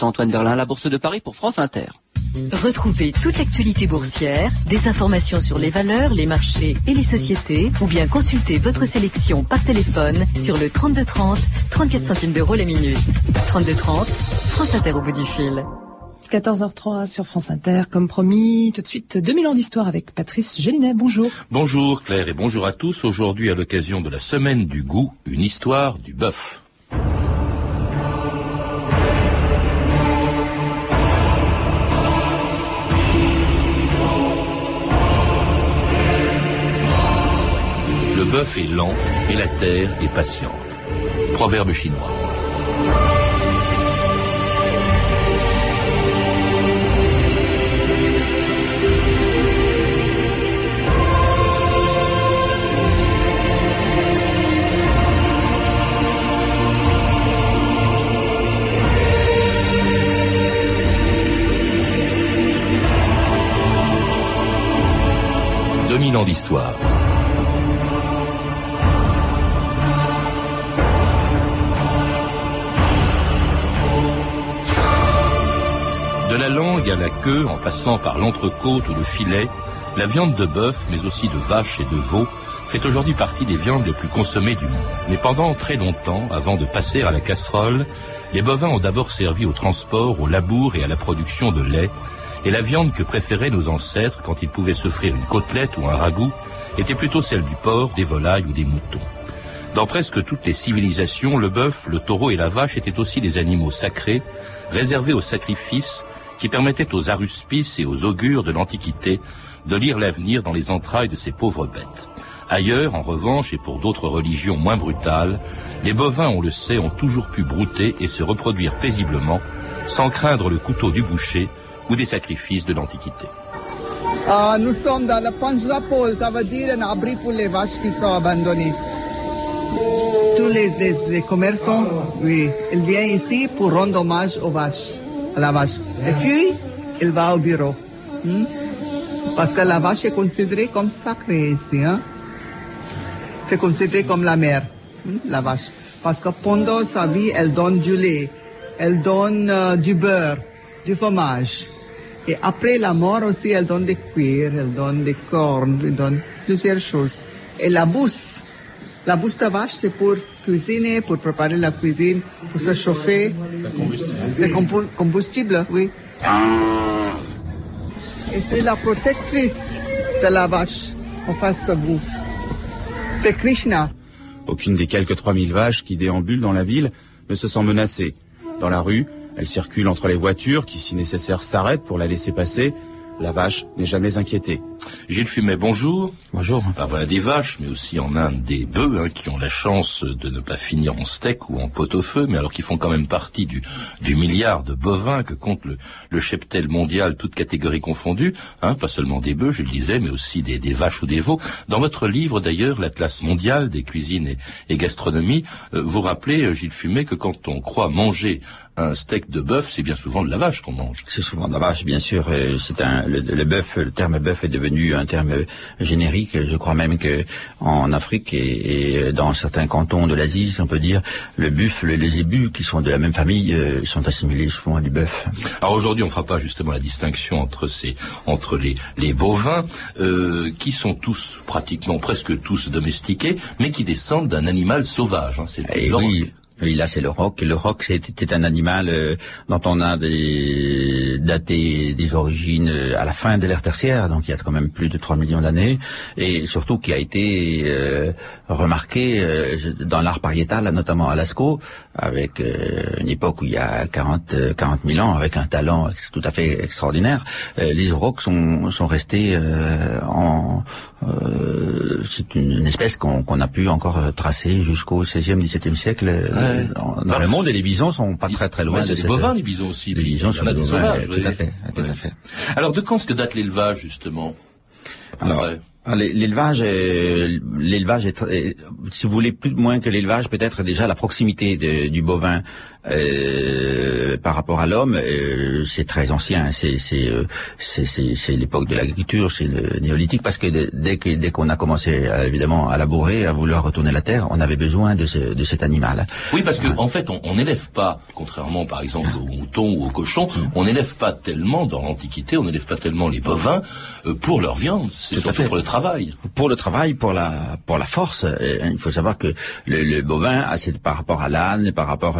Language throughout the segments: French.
c'est Antoine Berlin, la Bourse de Paris pour France Inter. Retrouvez toute l'actualité boursière, des informations sur les valeurs, les marchés et les sociétés, ou bien consultez votre sélection par téléphone sur le 3230, 34 centimes d'euros la minute. 3230, France Inter au bout du fil. 14h03 sur France Inter, comme promis, tout de suite 2000 ans d'histoire avec Patrice Gélinet. Bonjour. Bonjour Claire et bonjour à tous. Aujourd'hui, à l'occasion de la semaine du goût, une histoire du bœuf. Bœuf est lent et la terre est patiente. Proverbe chinois. ans d'histoire. Queue, en passant par l'entrecôte ou le filet, la viande de bœuf, mais aussi de vache et de veau, fait aujourd'hui partie des viandes les plus consommées du monde. Mais pendant très longtemps, avant de passer à la casserole, les bovins ont d'abord servi au transport, au labour et à la production de lait, et la viande que préféraient nos ancêtres quand ils pouvaient s'offrir une côtelette ou un ragoût était plutôt celle du porc, des volailles ou des moutons. Dans presque toutes les civilisations, le bœuf, le taureau et la vache étaient aussi des animaux sacrés, réservés au sacrifice, qui permettaient aux aruspices et aux augures de l'Antiquité de lire l'avenir dans les entrailles de ces pauvres bêtes. Ailleurs, en revanche, et pour d'autres religions moins brutales, les bovins, on le sait, ont toujours pu brouter et se reproduire paisiblement, sans craindre le couteau du boucher ou des sacrifices de l'Antiquité. Uh, nous sommes dans la Panjrapol, ça veut dire un abri pour les vaches qui sont abandonnées. Tous les, les, commerçants, oui, ils viennent ici pour rendre hommage aux vaches, la vache. Et puis, il va au bureau. Hmm? Parce que la vache est considérée comme sacrée ici. Hein? C'est considéré comme la mère, hmm? la vache. Parce que pendant sa vie, elle donne du lait, elle donne euh, du beurre, du fromage. Et après la mort aussi, elle donne des cuirs, elle donne des cornes, elle donne plusieurs choses. Et la bouse, la bouse de vache, c'est pour cuisiner, pour préparer la cuisine, pour se chauffer. C'est combustible. C'est combustible, oui. Et c'est la protectrice de la vache en face de bouffe. C'est Krishna. Aucune des quelques 3000 vaches qui déambulent dans la ville ne se sent menacée. Dans la rue, elle circule entre les voitures qui, si nécessaire, s'arrêtent pour la laisser passer. La vache n'est jamais inquiétée. Gilles Fumet, bonjour. Bonjour. Ben voilà des vaches, mais aussi en Inde des bœufs hein, qui ont la chance de ne pas finir en steak ou en pot-au-feu, mais alors qui font quand même partie du, du milliard de bovins que compte le, le cheptel mondial, toutes catégories confondues. Hein, pas seulement des bœufs, je le disais, mais aussi des, des vaches ou des veaux. Dans votre livre d'ailleurs, l'Atlas mondial des cuisines et, et gastronomie, euh, vous rappelez, euh, Gilles Fumet, que quand on croit manger un steak de bœuf, c'est bien souvent de la vache qu'on mange. C'est souvent de la vache, bien sûr. C'est un le, le bœuf, le terme bœuf est devenu un terme générique. Je crois même que en Afrique et, dans certains cantons de l'Asie, si on peut dire, le buffle et les ébus, qui sont de la même famille, euh, sont assimilés souvent à du bœuf. Alors aujourd'hui, on fera pas justement la distinction entre ces entre les les bovins euh, qui sont tous pratiquement presque tous domestiqués, mais qui descendent d'un animal sauvage. Hein, c'est eh oui, oui, là c'est le roc. Le roc c'était un animal euh, dont on a des, daté des origines euh, à la fin de l'ère tertiaire, donc il y a quand même plus de 3 millions d'années, et surtout qui a été euh, remarqué dans l'art pariétal, notamment à Lascaux, avec une époque où il y a 40, 40 000 ans, avec un talent tout à fait extraordinaire. les rocs sont, sont restés en... c'est une, espèce qu'on a pu encore tracer jusqu'au 16e, 17e siècle dans, le monde et les bisons sont pas très très loin. c'est des bovins les bisons aussi. Les bisons sont des sauvages. Tout à fait, tout à fait. Alors de quand est-ce que date l'élevage justement Alors. L'élevage, l'élevage est, si vous voulez plus de moins que l'élevage, peut-être déjà la proximité du bovin euh, par rapport à l'homme, euh, c'est très ancien. C'est euh, c'est c'est l'époque de l'agriculture, c'est le néolithique, parce que dès que dès qu'on a commencé euh, évidemment à labourer, à vouloir retourner la terre, on avait besoin de, ce, de cet animal. Oui, parce que en fait, on n'élève pas, contrairement par exemple aux moutons ou aux cochons, on n'élève pas tellement dans l'Antiquité, on n'élève pas tellement les bovins pour leur viande. C'est surtout pour le travail. Pour le travail, pour la pour la force. il faut savoir que le, le bovin, par rapport à l'âne, par rapport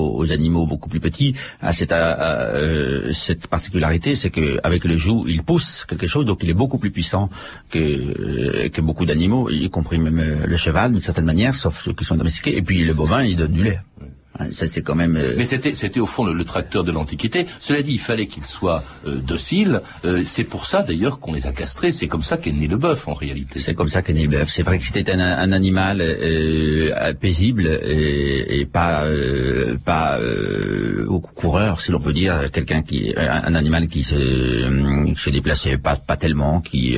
aux aux, animaux beaucoup plus petits cette, euh, cette particularité, c'est qu'avec le joug, il pousse quelque chose, donc il est beaucoup plus puissant que, euh, que beaucoup d'animaux, y compris même euh, le cheval d'une certaine manière, sauf ceux qui sont domestiqués. Et puis le bovin, il donne du lait. C'était quand même. Euh, Mais c'était, c'était au fond le, tracteur de l'Antiquité. Cela dit, il fallait qu'il soit euh, docile. Euh, c'est pour ça d'ailleurs qu'on les a castrés. C'est comme ça qu'est né le bœuf en réalité. C'est comme ça qu'est né le bœuf. C'est vrai que c'était un, un, animal paisible et, et pas pas au coureur, si l'on peut dire, quelqu'un qui un, animal qui se, se déplaçait pas pas tellement, qui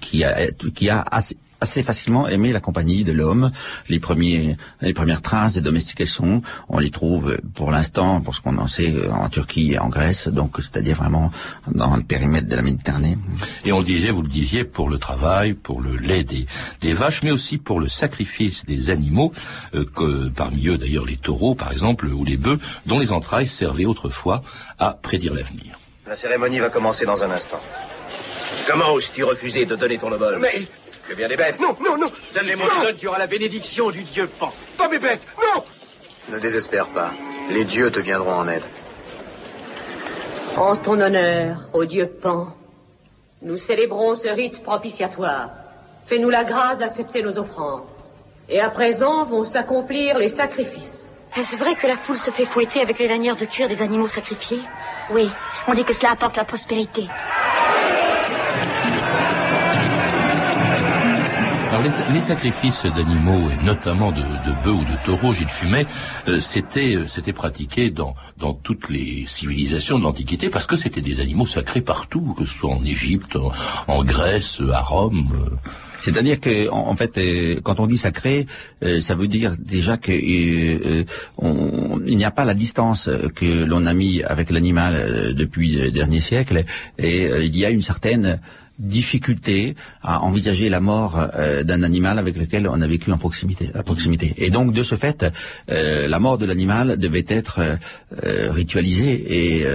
qui a qui a assez assez facilement aimé la compagnie de l'homme. Les premiers, les premières traces de domestication, on les trouve pour l'instant, pour ce qu'on en sait, en Turquie et en Grèce, donc c'est-à-dire vraiment dans le périmètre de la Méditerranée. Et on le disait, vous le disiez, pour le travail, pour le lait des, des vaches, mais aussi pour le sacrifice des animaux, euh, que parmi eux d'ailleurs les taureaux, par exemple, ou les bœufs, dont les entrailles servaient autrefois à prédire l'avenir. La cérémonie va commencer dans un instant. Comment oses-tu refuser de donner ton obol? Mais que bien des bêtes. Non, non, non. Donne-les-moi, donne, tu auras la bénédiction du dieu Pan. Pas mes bêtes, non. Ne désespère pas. Les dieux te viendront en aide. En ton honneur, ô dieu Pan, nous célébrons ce rite propitiatoire. Fais-nous la grâce d'accepter nos offrandes. Et à présent vont s'accomplir les sacrifices. Est-ce vrai que la foule se fait fouetter avec les lanières de cuir des animaux sacrifiés? Oui, on dit que cela apporte la prospérité. Les, sacrifices d'animaux et notamment de, bœufs ou de taureaux, Gilles Fumet, euh, c'était euh, c'était pratiqué dans dans toutes les civilisations de l'Antiquité parce que c'était des animaux sacrés partout, que ce soit en Égypte, en, Grèce, à Rome. Euh. C'est-à-dire que, en, fait, quand on dit sacré, ça veut dire déjà que il n'y a pas la distance que l'on a mis avec l'animal depuis le dernier siècle, et il y a une certaine difficulté à envisager la mort euh, d'un animal avec lequel on a vécu en proximité, à proximité. Et donc, de ce fait, euh, la mort de l'animal devait être euh, ritualisée et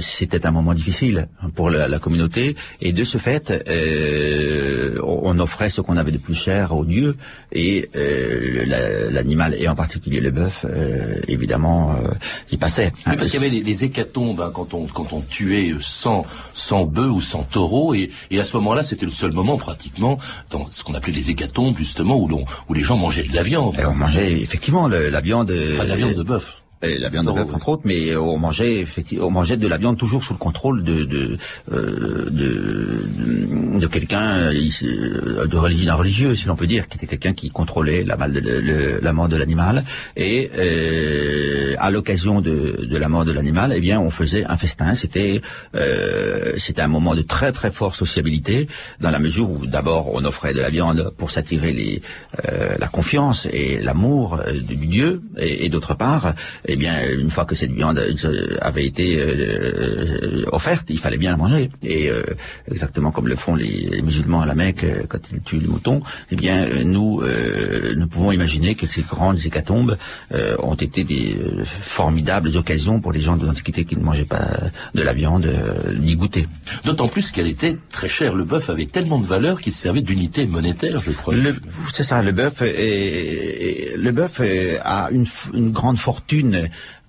c'était un moment difficile pour la, communauté. Et de ce fait, on offrait ce qu'on avait de plus cher aux dieux et l'animal, et en particulier le bœuf, évidemment, il passait. parce qu'il y avait les, hécatombes hein, quand on quand on tuait 100 100 bœufs ou 100 taureaux et, et à ce moment-là, c'était le seul moment pratiquement dans ce qu'on appelait les hécatombes, justement, où, l'on, où les gens mangeaient de la viande. Et on mangeait effectivement la viande. Enfin, la viande de bœuf la viande de bœuf entre autres, mais on mangeait effectivement, on mangeait de la viande toujours sous le contrôle de de euh, de, de quelqu'un euh, de religion religieux, si l'on peut dire, qui était quelqu'un qui contrôlait la, de, la mort de l'animal. Et euh, à l'occasion de, de la mort de l'animal, eh bien, on faisait un festin. C'était euh, c'était un moment de très très forte sociabilité, dans la mesure où d'abord on offrait de la viande pour s'attirer les euh, la confiance et l'amour du Dieu, et, et d'autre part eh bien, une fois que cette viande euh, avait été euh, euh, offerte, il fallait bien la manger. Et exactement comme le font les, musulmans à la Mecque quand ils tuent le mouton, eh bien, nous, nous pouvons imaginer que ces grandes hécatombes ont été des formidables occasions pour les gens de l'Antiquité qui ne mangeaient pas de la viande ni goûter. D'autant plus qu'elle était très chère. Le bœuf avait tellement de valeur qu'il servait d'unité monétaire, je crois. C'est ça, le bœuf. le bœuf a une, une grande fortune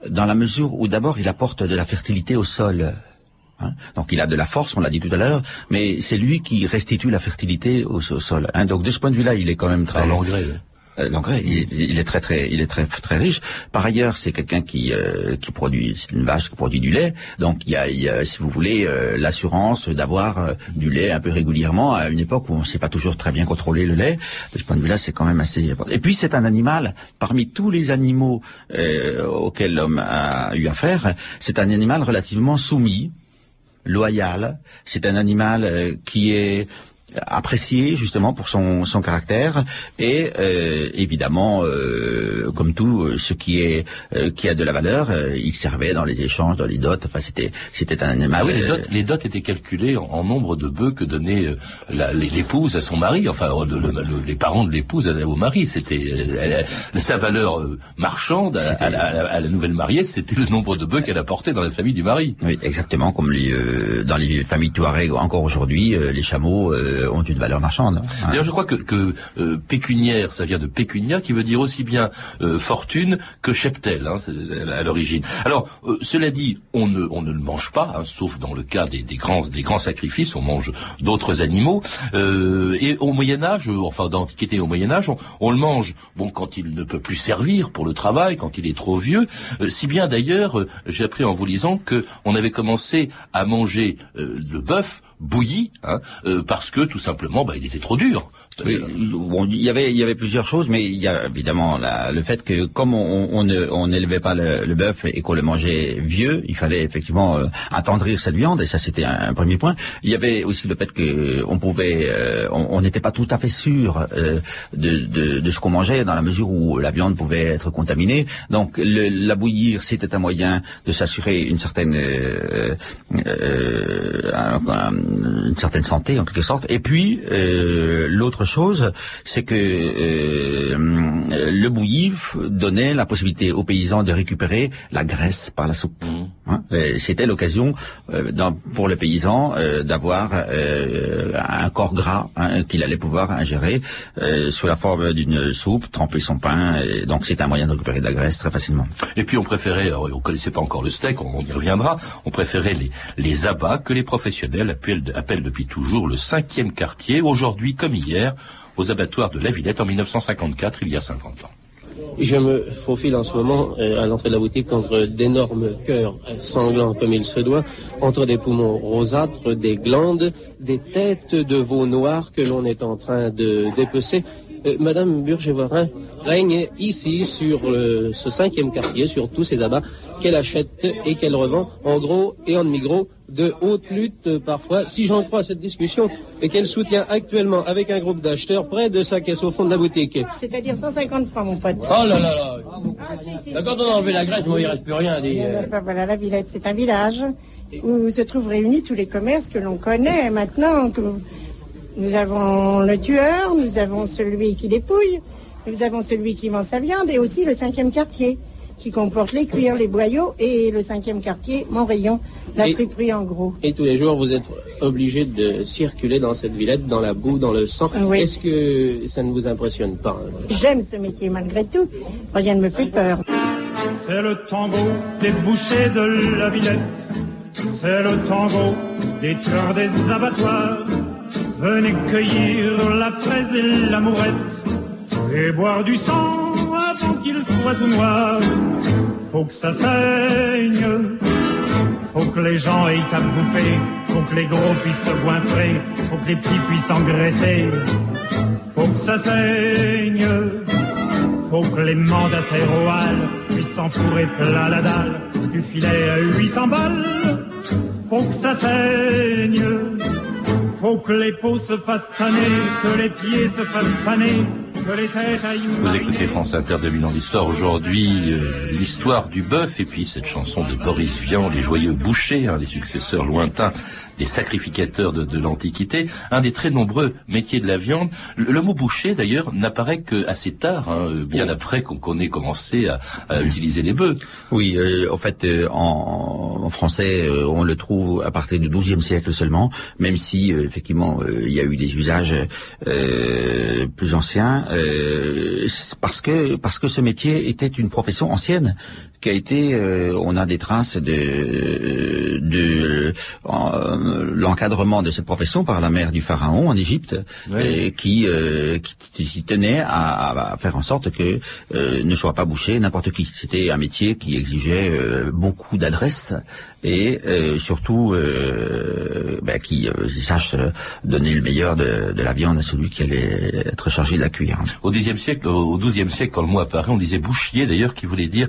dans la mesure où d'abord il apporte de la fertilité au sol. Hein. Donc il a de la force, on l'a dit tout à l'heure, mais c'est lui qui restitue la fertilité au, sol. Hein. Donc de ce point de vue-là, il est quand même très... Euh, l'engrais, il, est très très, il est très très riche. Par ailleurs, c'est quelqu'un qui euh, qui produit, c'est une vache qui produit du lait. Donc il y a, si vous voulez, euh, l'assurance d'avoir du lait un peu régulièrement à une époque où on ne sait pas toujours très bien contrôler le lait. De ce point de vue-là, c'est quand même assez. important. Et puis c'est un animal parmi tous les animaux auxquels l'homme a eu affaire. C'est un animal relativement soumis, loyal. C'est un animal qui est apprécié justement pour son, son caractère. Et euh, évidemment euh, comme tout ce qui est qui a de la valeur il servait dans les échanges dans les dots enfin c'était c'était un animal ah oui les dots, les dots étaient calculés en, nombre de bœufs que donnait l'épouse à son mari. Enfin les parents de l'épouse au mari. C'était sa valeur marchande à, la, nouvelle mariée c'était le nombre de bœufs qu'elle apportait dans la famille du mari. Oui exactement comme les, dans les familles Touareg encore aujourd'hui les chameaux euh, ont une valeur marchande. D'ailleurs, je crois que, que euh, pécuniaire, ça vient de pécunia, qui veut dire aussi bien euh, fortune que cheptel hein, à l'origine. Alors, cela dit, on ne, on ne le mange pas, hein, sauf dans le cas des, des, grands, des grands sacrifices, on mange d'autres animaux. et au Moyen Âge, enfin d'Antiquité au Moyen Âge, on, le mange bon quand il ne peut plus servir pour le travail, quand il est trop vieux. si bien d'ailleurs, j'ai appris en vous lisant que on avait commencé à manger le bœuf bouilli, hein, euh, parce que tout simplement, bah, il était trop dur. bon, il y avait il y avait plusieurs choses, mais il y a évidemment la, le fait que comme on, on n'élevait pas le, le bœuf et qu'on le mangeait vieux, il fallait effectivement euh, attendrir cette viande et ça c'était un, premier point. Il y avait aussi le fait que on pouvait euh, on n'était pas tout à fait sûr euh, de, de, de, ce qu'on mangeait dans la mesure où la viande pouvait être contaminée. Donc le, la bouillir c'était un moyen de s'assurer une certaine une certaine santé en quelque sorte. Et puis euh, l'autre chose, c'est que euh, le bouilli donnait la possibilité aux paysans de récupérer la graisse par la soupe. Mmh. Hein C'était l'occasion euh, pour le paysan d'avoir un corps gras hein, qu'il allait pouvoir ingérer sous la forme d'une soupe, tremper son pain. Et donc c'est un moyen de récupérer de la graisse très facilement. Et puis on préférait, on connaissait pas encore le steak, on, y reviendra, on préférait les, les abats que les professionnels appellent appelle depuis toujours le cinquième quartier, aujourd'hui comme hier, aux abattoirs de la Villette en 1954, il y a 50 ans. Je me faufile en ce moment euh, à l'entrée de la boutique entre d'énormes cœurs sanglants comme il se doit, entre des poumons rosâtres, des glandes, des têtes de veaux noirs que l'on est en train de dépecer. Euh, Madame Burgevorin règne ici sur ce cinquième quartier, sur tous ces abats qu'elle achète et qu'elle revend en gros et en demi-gros de haute lutte euh, parfois, si j'en crois cette discussion, et qu'elle soutient actuellement avec un groupe d'acheteurs près de sa caisse au fond de la boutique. C'est-à-dire 150 francs, mon pote. Oh là là là Quand on a enlevé la graisse, il ne reste plus rien. Dit, euh. Voilà, la Villette, c'est un village où se trouvent réunis tous les commerces que l'on connaît maintenant. Que nous avons le tueur, nous avons celui qui dépouille, nous avons celui qui vend sa viande et aussi le cinquième quartier qui comporte les cuirs, les boyaux et le cinquième quartier, mon rayon, la triperie en gros. Et tous les jours, vous êtes obligé de circuler dans cette villette, dans la boue, dans le sang. Est-ce que ça ne vous impressionne pas hein? J'aime ce métier malgré tout. Rien ne me fait peur. C'est le tango des bouchers de la villette. C'est le tango des tueurs des abattoirs. Venez cueillir la fraise et l'amourette et boire du sang avant qu'il soit tout noir. Faut que ça saigne, faut que les gens aient à bouffer, faut que les gros puissent se goinfrer, faut que les petits puissent engraisser. Faut que ça saigne, faut que les mandataires au hall puissent s'enfourrer plein la dalle, du filet à 800 balles. Faut que ça saigne, faut que les peaux se fassent tanner, que les pieds se fassent paner, vous écoutez France Inter 2000 ans d'histoire. Aujourd'hui, euh, l'histoire du bœuf et puis cette chanson de Boris Vian, les joyeux bouchers, les successeurs lointains des sacrificateurs de, l'Antiquité, un des très nombreux métiers de la viande. Le, mot boucher, d'ailleurs, n'apparaît que assez tard, hein, bien après qu'on ait commencé à, utiliser les bœufs. Oui, euh, en fait, euh, en, français, euh, on le trouve à partir du XIIe siècle seulement, même si, effectivement, il y a eu des usages plus anciens, parce que parce que ce métier était une profession ancienne qui a été, euh, on a des traces de, de euh, l'encadrement de cette profession par la mère du pharaon en Égypte, qui, euh, qui, tenait à, à, faire en sorte que ne soit pas bouché n'importe qui. C'était un métier qui exigeait beaucoup d'adresse et euh, surtout euh, ben, qui euh, sache donner le meilleur de, de, la viande à celui qui allait être chargé de la cuire. Au Xe siècle, au XIIe siècle, quand le mot apparaît, on disait bouchier d'ailleurs, qui voulait dire,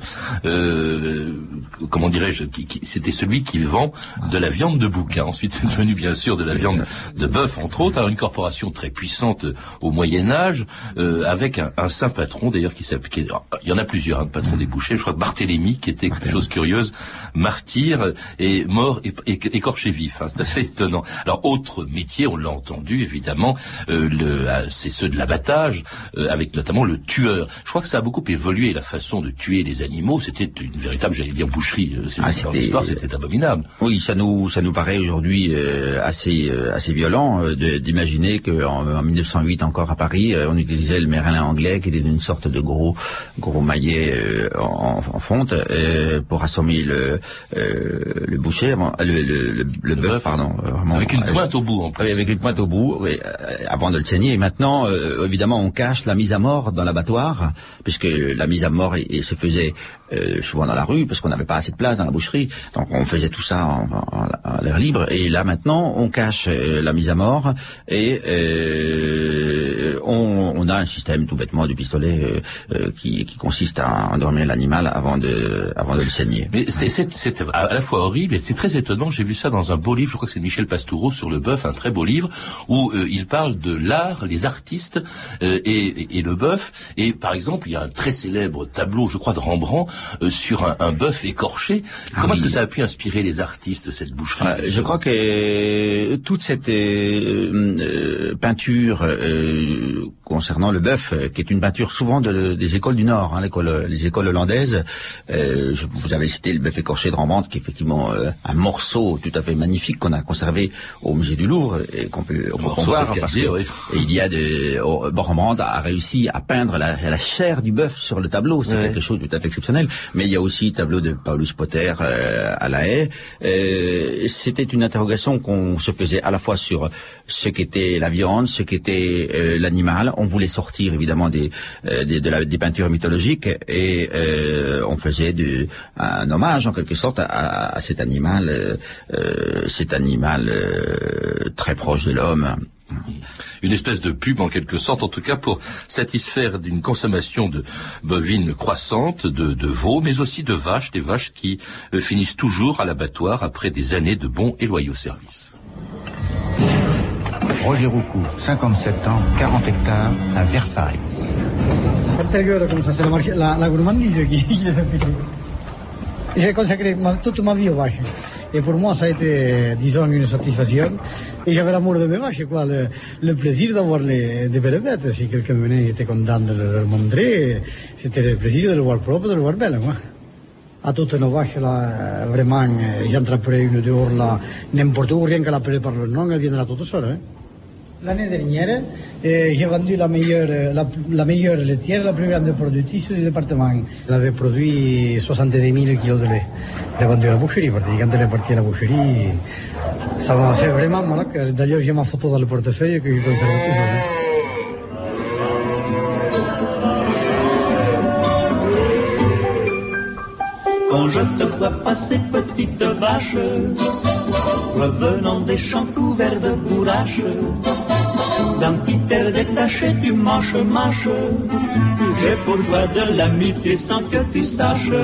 comment dirais-je, qui, c'était celui qui vend de la viande de bouc. bouquin. Ensuite, c'est devenu bien sûr de la viande de bœuf, entre autres. Alors, une corporation très puissante au Moyen Âge, euh, avec un, un, saint patron d'ailleurs qui s'appliquait. Il y en a plusieurs, un hein, patron des bouchers. Je crois que Barthélemy, qui était quelque chose curieuse, martyr et mort et, écorché vif. Hein, c'est assez étonnant. Alors, autre métier, on l'a entendu évidemment, euh, euh, c'est ceux de l'abattage, euh, avec notamment le tueur. Je crois que ça a beaucoup évolué la façon de tuer les animaux. C'était une véritable, j'allais dire, boucherie. Euh, ah, dans l'histoire, c'était abominable. Oui, ça nous ça nous paraît aujourd'hui euh, assez euh, assez violent d'imaginer qu'en en 1908 encore à Paris, on utilisait le merlin anglais qui était une sorte de gros gros maillet en, en, fonte pour assommer le le boucher, le, le, le, bœuf, pardon. avec une pointe au bout, en plus. avec une pointe au bout, oui, avant de le saigner. Et maintenant, évidemment, on cache la mise à mort dans l'abattoir, puisque la mise à mort et, se faisait euh, souvent dans la rue parce qu'on n'avait pas assez de place dans la boucherie. Donc on faisait tout ça en, en, l'air libre. Et là maintenant, on cache euh, la mise à mort et euh, on, on, a un système tout bêtement du pistolet euh, qui, qui, consiste à endormir l'animal avant de, avant de le saigner. Mais c'est à la fois horrible et c'est très étonnant. J'ai vu ça dans un beau livre, je crois que c'est Michel Pastoureau sur le bœuf, un très beau livre où il parle de l'art, les artistes et, et, le bœuf. Et par exemple, il y a un très célèbre tableau, je crois, de Rembrandt euh, sur un, un bœuf écorché. Ah Comment est-ce que ça a pu inspirer les artistes cette boucherie ah, Je crois que euh, toute cette euh, peinture concernant le bœuf, qui est une peinture souvent de, des écoles du Nord, hein, les écoles hollandaises. je, vous avez cité le bœuf écorché de Rembrandt, qui est effectivement un morceau tout à fait magnifique qu'on a conservé au musée du Louvre et qu'on peut, on peut voir. Parce que, oui. et il y a de, oh, Rembrandt a réussi à peindre la, la chair du bœuf sur le tableau. C'est quelque chose de tout à fait exceptionnel mais il y a aussi le tableau de Paulus Potter euh, à La Haye. Euh, C'était une interrogation qu'on se faisait à la fois sur ce qu'était la viande, ce qu'était euh, l'animal. On voulait sortir évidemment des, euh, peintures mythologiques et on faisait un hommage en quelque sorte à, cet animal, cet animal très proche de l'homme une espèce de pub en quelque sorte, en tout cas pour satisfaire d'une consommation de bovines croissante, de, veaux, mais aussi de vaches, des vaches qui euh, finissent toujours à l'abattoir après des années de bons et loyaux services. Roger Roucou, 57 ans, 40 hectares, à Versailles. la, la J'ai consacré toute ma vie aux vaches. Et pour moi, ça a été, disons, une satisfaction. Et j'avais l'amour de mes vaches, quoi, le, le plaisir d'avoir les, des belles bêtes. Si quelqu'un venait et était content de leur montrer, c'était le plaisir de le voir propre, de le voir belle, moi. À toutes nos vaches, là, vraiment, j'en trapperai une dehors, là, n'importe où, rien qu'à l'appeler par le nom, elle viendra toute seule. L'année dernière, eh, j'ai vendu la meilleure, meilleure laitière, la plus grande productrice du département. Elle avait produit 70 000 kilos de lait. L'ai vendu la boucherie, parce que quand elle est partie à la boucherie, ça m'a fait vraiment mal. D'ailleurs, j'ai ma photo dans le portefeuille que je conserve toujours. Quand je te vois passer, petite vache, revenant des champs couverts de bourraches, d'un petit air détaché, tu mâches, mâches. J'ai pour toi de l'amitié sans que tu saches,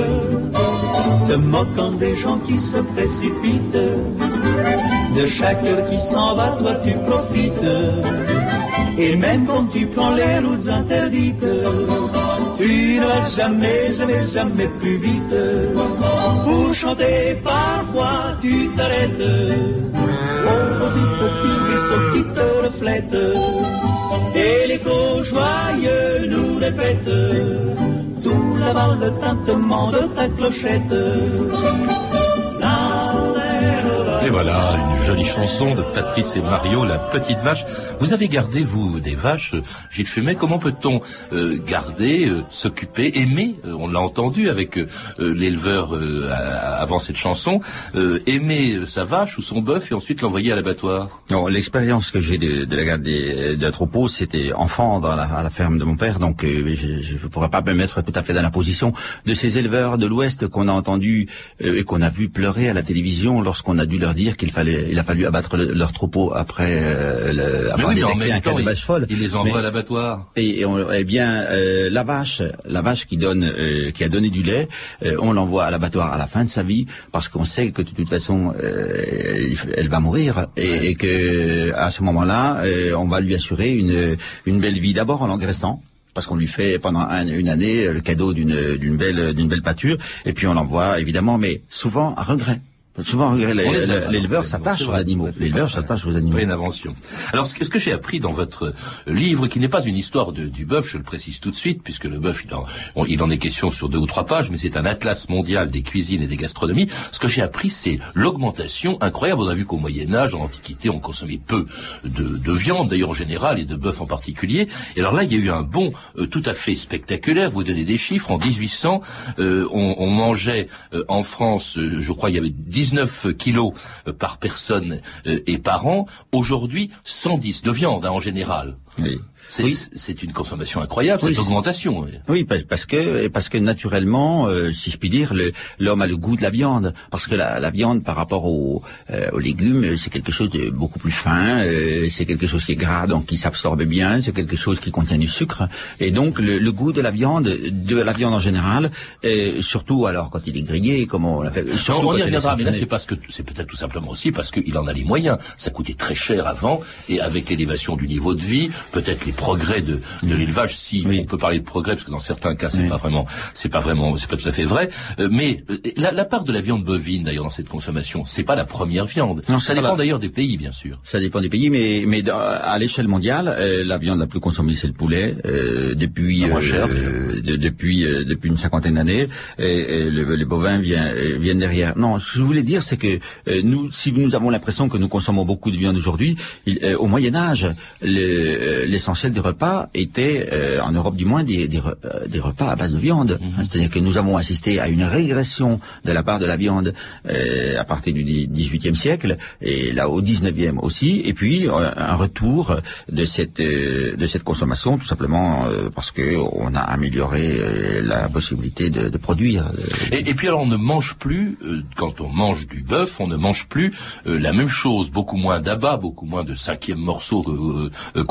te moquant des gens qui se précipitent. De chaque heure qui s'en va, toi tu profites. Et même quand tu prends les routes interdites, tu vas jamais, jamais, jamais plus vite. Pour chanter, parfois tu t'arrêtes. Qui te reflète. Et l'écho joyeux nous répète. Tout l'aval le tintement de ta clochette. Voilà, une jolie chanson de Patrice et Mario, La Petite Vache. Vous avez gardé, vous, des vaches, Gilles Fumet. Comment peut-on euh, garder, euh, s'occuper, aimer, euh, on l'a entendu avec l'éleveur avant cette chanson, aimer sa vache ou son bœuf et ensuite l'envoyer à l'abattoir? L'expérience que j'ai de, de, la garder d'un troupeau, c'était enfant à la ferme de mon père, donc je ne pourrais pas me mettre tout à fait dans la position de ces éleveurs de l'Ouest qu'on a entendu et qu'on a vu pleurer à la télévision lorsqu'on a dû leur dire qu'il fallait, il a fallu abattre le- leur troupeau après euh, le, oui, mais en même temps, il- vache folle. il les envoie Mais- à l'abattoir. Et, et on- eh bien, euh, la vache, la vache qui donne, euh, qui a donné du lait, euh, on l'envoie à l'abattoir à la fin de sa vie parce qu'on sait que de toute façon, euh, elle va mourir et, et que à ce moment-là, euh, on va lui assurer une une belle vie d'abord en l'engraissant. Parce qu'on lui fait pendant un- une année le cadeau d'une d'une belle d'une belle pâture et puis on l'envoie évidemment, mais souvent à regret. Souvent L'éleveur s'attache aux animaux. L'éleveur s'attache aux animaux. Pas une invention. Alors, ce que, j'ai appris dans votre euh, livre, qui n'est pas une histoire de- du bœuf, je le précise tout de suite, puisque le bœuf, il en, on- il en est question sur deux ou trois pages, mais c'est un atlas mondial des cuisines et des gastronomies. Ce que j'ai appris, c'est l'augmentation incroyable. On a vu qu'au Moyen Âge, en Antiquité, on consommait peu de, de viande, d'ailleurs en général, et de bœuf en particulier. Et alors là, il y a eu un bond euh, tout à fait spectaculaire. Vous donnez des chiffres. En 1800, euh, on, on mangeait euh, en France, je crois, il y avait 19 kilos euh, par personne euh, et par an. Aujourd'hui, 110 de viande hein, en général. C'est c'est une consommation incroyable, Oui, cette augmentation. oui. Oui, pa- parce que parce que naturellement, euh, si je puis dire, l'homme a le goût de la viande, parce que la, la viande par rapport aux, euh, aux légumes, euh, c'est quelque chose de beaucoup plus fin, euh, c'est quelque chose qui est gras, donc qui s'absorbe bien, c'est quelque chose qui contient du sucre, et donc le, le goût de la viande, de la viande en général, euh, surtout alors quand il est grillé, comme on l'a fait. Non, on y reviendra, mais là c'est parce que c'est peut-être tout simplement aussi parce qu'il en a les moyens. Ça coûtait très cher avant, et avec l'élévation du niveau de vie, peut-être les progrès de, de l'élevage, si on peut parler de progrès, parce que dans certains cas c'est pas vraiment, c'est pas vraiment, c'est pas tout à fait vrai. euh, mais euh, la, la part de la viande bovine d'ailleurs dans cette consommation, c'est pas la première viande. Non, ça dépend la- d'ailleurs des pays, bien sûr. Ça dépend des pays, mais, mais à l'échelle mondiale, euh, la viande la plus consommée, c'est le poulet, euh, depuis, euh, euh, de- depuis, euh, depuis une cinquantaine d'années, et, et le, les bovins viennent, viennent derrière. Non, ce que je voulais dire, c'est que euh, nous, si nous avons l'impression que nous consommons beaucoup de viande aujourd'hui, euh, au Moyen Âge, le- euh, l'essentiel des repas était, euh, en Europe du moins, des, des, euh, des repas à base de viande. Mhm. C'est-à-dire que nous avons assisté à une régression de la part de la viande euh, à partir du XVIIIe siècle et là au XIXe aussi, et puis euh, un retour de cette de cette consommation tout simplement parce que on a amélioré la possibilité de, de produire. Et, et puis alors on ne mange plus, quand on mange du bœuf, on ne mange plus la même chose, beaucoup moins d'abat, beaucoup moins de cinquième morceau euh,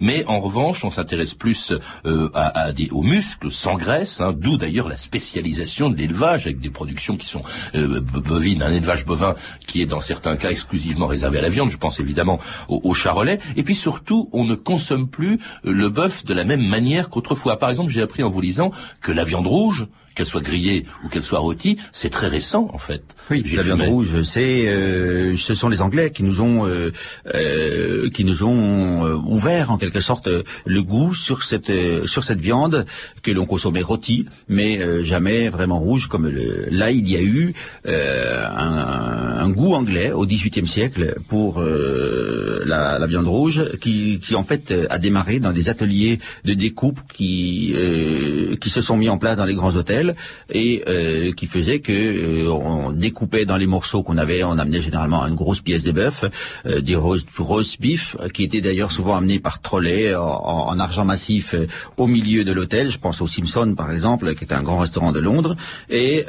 mais en revanche on s'intéresse plus euh, à, des, aux muscles sans graisse, hein, d'où d'ailleurs la spécialisation de l'élevage avec des productions qui sont euh, bovines, un élevage bovin qui est dans certains cas exclusivement réservé à la viande, je pense évidemment au, au charolais, et puis surtout on ne consomme plus le bœuf de la même manière qu'autrefois. Par exemple, j'ai appris en vous lisant que la viande rouge, qu'elle soit grillée ou qu'elle soit rôtie, c'est très récent en fait. Oui, la viande rouge, c'est euh, ce sont les Anglais qui nous ont euh, euh, qui nous ont euh, ouvert en quelque sorte euh, le goût sur cette euh, sur cette viande que l'on consommait rôtie, mais jamais vraiment rouge comme le. Là, il y a eu euh, un, un goût anglais au XVIIIe siècle pour euh, la, la viande rouge, qui, qui en fait a démarré dans des ateliers de découpe qui euh, qui se sont mis en place dans les grands hôtels et euh, qui faisait que euh, découpait dans les morceaux qu'on avait, on amenait généralement une grosse pièce de bœuf, euh, des roast, du roast beef, qui était d'ailleurs souvent amené par trolley en, en- en argent massif euh, au milieu de l'hôtel. Je pense au Simpson par exemple, qui est un grand restaurant de Londres. Et,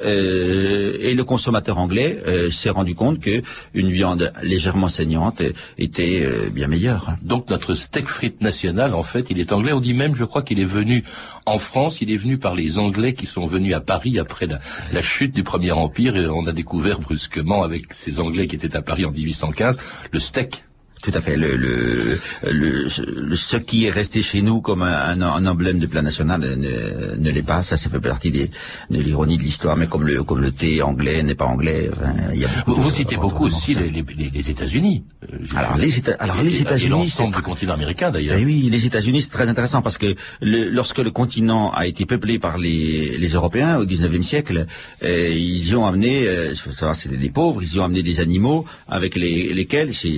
et le consommateur anglais s'est rendu compte que une viande légèrement saignante était bien meilleure. Donc notre steak frites national, en fait, il est anglais. On dit même, je crois qu'il est venu en France, il est venu par les Anglais qui sont venus à Paris après la, chute du Premier Empire. Et on a découvert brusquement, avec ces Anglais qui étaient à Paris en 1815, le steak. Tout à fait. Le, le, le- ce qui est resté chez nous comme un, un emblème de plat national ne, ne l'est pas. Ça, ça fait partie des, de l'ironie de l'histoire. Mais comme le, comme le thé anglais n'est pas anglais, enfin, il y a beaucoup Vous, citez beaucoup aussi les, les, les- États-Unis. Euh, Alors les, alors Et- les et- États-Unis, et l'ensemble c'est du continent américain d'ailleurs. Eh oui, les États-Unis, c'est très intéressant parce que le- lorsque le continent a été peuplé par les, les Européens au 19e siècle, euh, ils ont amené, euh, c'était des pauvres, ils ont amené des animaux avec les, lesquels, ces,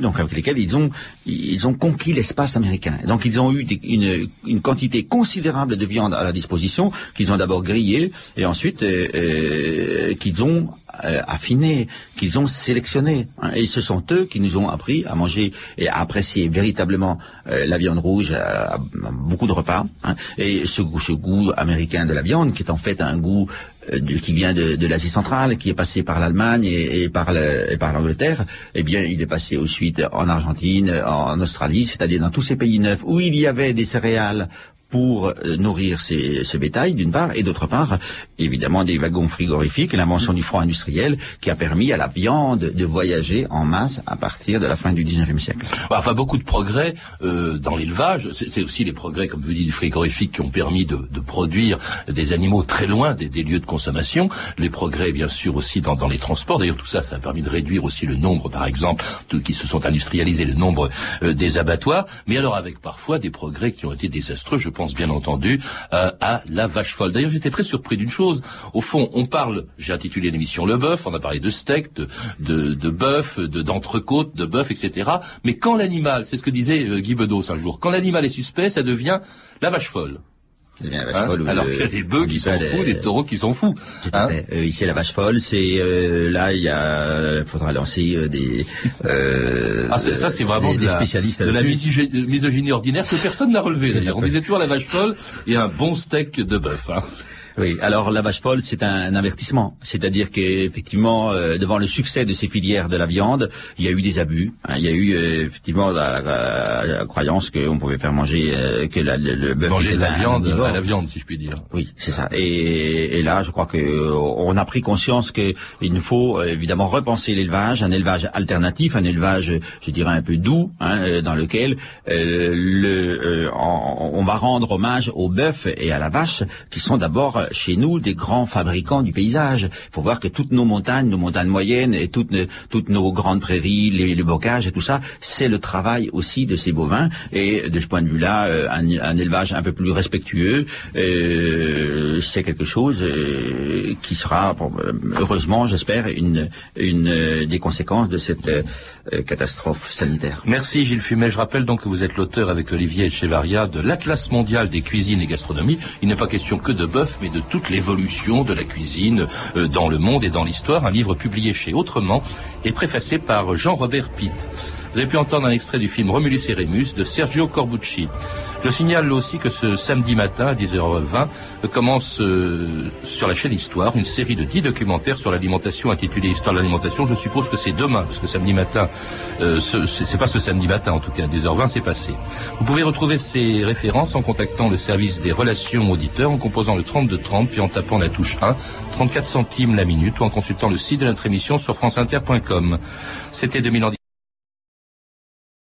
donc avec lesquels ils ont, ils ont conquis l'espace américain. Donc ils ont eu une, une quantité considérable de viande à la disposition qu'ils ont d'abord grillée et ensuite euh, euh, qu'ils ont euh, affiné, qu'ils ont sélectionné. hein. et ce sont eux qui nous ont appris à manger et à apprécier véritablement euh, la viande rouge à, beaucoup de repas. hein. et ce ce goût américain de la viande, qui est en fait un goût euh, qui vient de, de l'Asie centrale, qui est passé par l'Allemagne et, et par l'Angleterre, eh bien, il est passé ensuite en Argentine, en Australie, c'est-à-dire dans tous ces pays neufs où il y avait des céréales pour euh, nourrir ces, ce bétail, d'une part, et d'autre part, évidemment, des wagons frigorifiques, l'invention du froid industriel qui a permis à la viande de voyager en masse à partir de la fin du 19e siècle. Enfin, beaucoup de progrès euh, dans l'élevage. C'est aussi les progrès, comme vous dites, du frigorifique qui ont permis de, de produire des animaux très loin des, des lieux de consommation. Les progrès, bien sûr, aussi dans, dans les transports. D'ailleurs, tout ça, ça a permis de réduire aussi le nombre, par exemple, qui se sont industrialisés, le nombre euh, des abattoirs. Mais alors, avec parfois des progrès qui ont été désastreux. Je pense bien entendu euh, à la vache folle. D'ailleurs, j'étais très surpris d'une chose. Au fond, on parle, j'ai intitulé l'émission Le Bœuf, on a parlé de steak, de, de, de bœuf, de d'entrecôte, de bœuf, etc. Mais quand l'animal, c'est ce que disait euh, Guy Bedos un jour, quand l'animal est suspect, ça devient la vache folle. La vache Hein folle, Alors euh, qu'il y a des bœufs qui ça, fous, des taureaux qui sont fous. Hein Euh, ici, la vache folle, c'est euh, là, il y a, faudra lancer euh, des. Euh, Ah, c'est- ça, c'est vraiment des, de la, spécialistes de la misogynie ordinaire que personne n'a relevé d'ailleurs. On disait toujours la vache folle et un bon steak de bœuf. Hein. Oui, alors la vache folle, c'est un, un avertissement. C'est-à-dire qu'effectivement, euh, devant le succès de ces filières de la viande, il y a eu des abus. hein. il y a eu euh, effectivement la, la- la croyance qu'on pouvait faire manger euh, que la, le, le bœuf Manger de la viande à la viande, si je puis dire. Oui, c'est ça. Et, et là, je crois que euh, on a pris conscience qu'il nous faut euh, évidemment repenser l'élevage, un élevage alternatif, un élevage, je dirais, un peu doux, hein, euh, dans lequel euh, le, euh, on va rendre hommage au bœuf et à la vache, qui sont d'abord chez nous des grands fabricants du paysage. Il faut voir que toutes nos montagnes, nos montagnes moyennes et toutes, toutes nos grandes prairies, les, les bocages et tout ça, c'est le travail aussi de ces bovins. Et de ce point de vue-là, euh, un, un élevage un peu plus respectueux, euh, c'est quelque chose euh, qui sera, euh, heureusement, j'espère, une, une des conséquences de cette euh, catastrophe sanitaire. Merci Gilles Fumet. Je rappelle donc que vous êtes l'auteur avec Olivier Echevarria de l'Atlas mondial des cuisines et gastronomies. Il n'est pas question que de bœuf, mais de toute l'évolution de la cuisine euh, dans le monde et dans l'histoire. Un livre publié chez Autrement et préfacé par Jean-Robert Pitt. Vous avez pu entendre un extrait du film Romulus et Rémus de Sergio Corbucci. Je signale aussi que ce samedi matin à 10h20 euh, commence euh, sur la chaîne Histoire une série de 10 documentaires sur l'alimentation intitulée Histoire de l'alimentation. Je suppose que c'est demain, parce que samedi matin, euh, ce- c'est pas ce samedi matin en tout cas, à 10h20 c'est passé. Vous pouvez retrouver ces références en contactant le service des relations auditeurs en composant le 3230 puis en tapant la touche 1, 34 centimes la minute ou en consultant le site de notre émission sur franceinter.com. C'était 2000 ans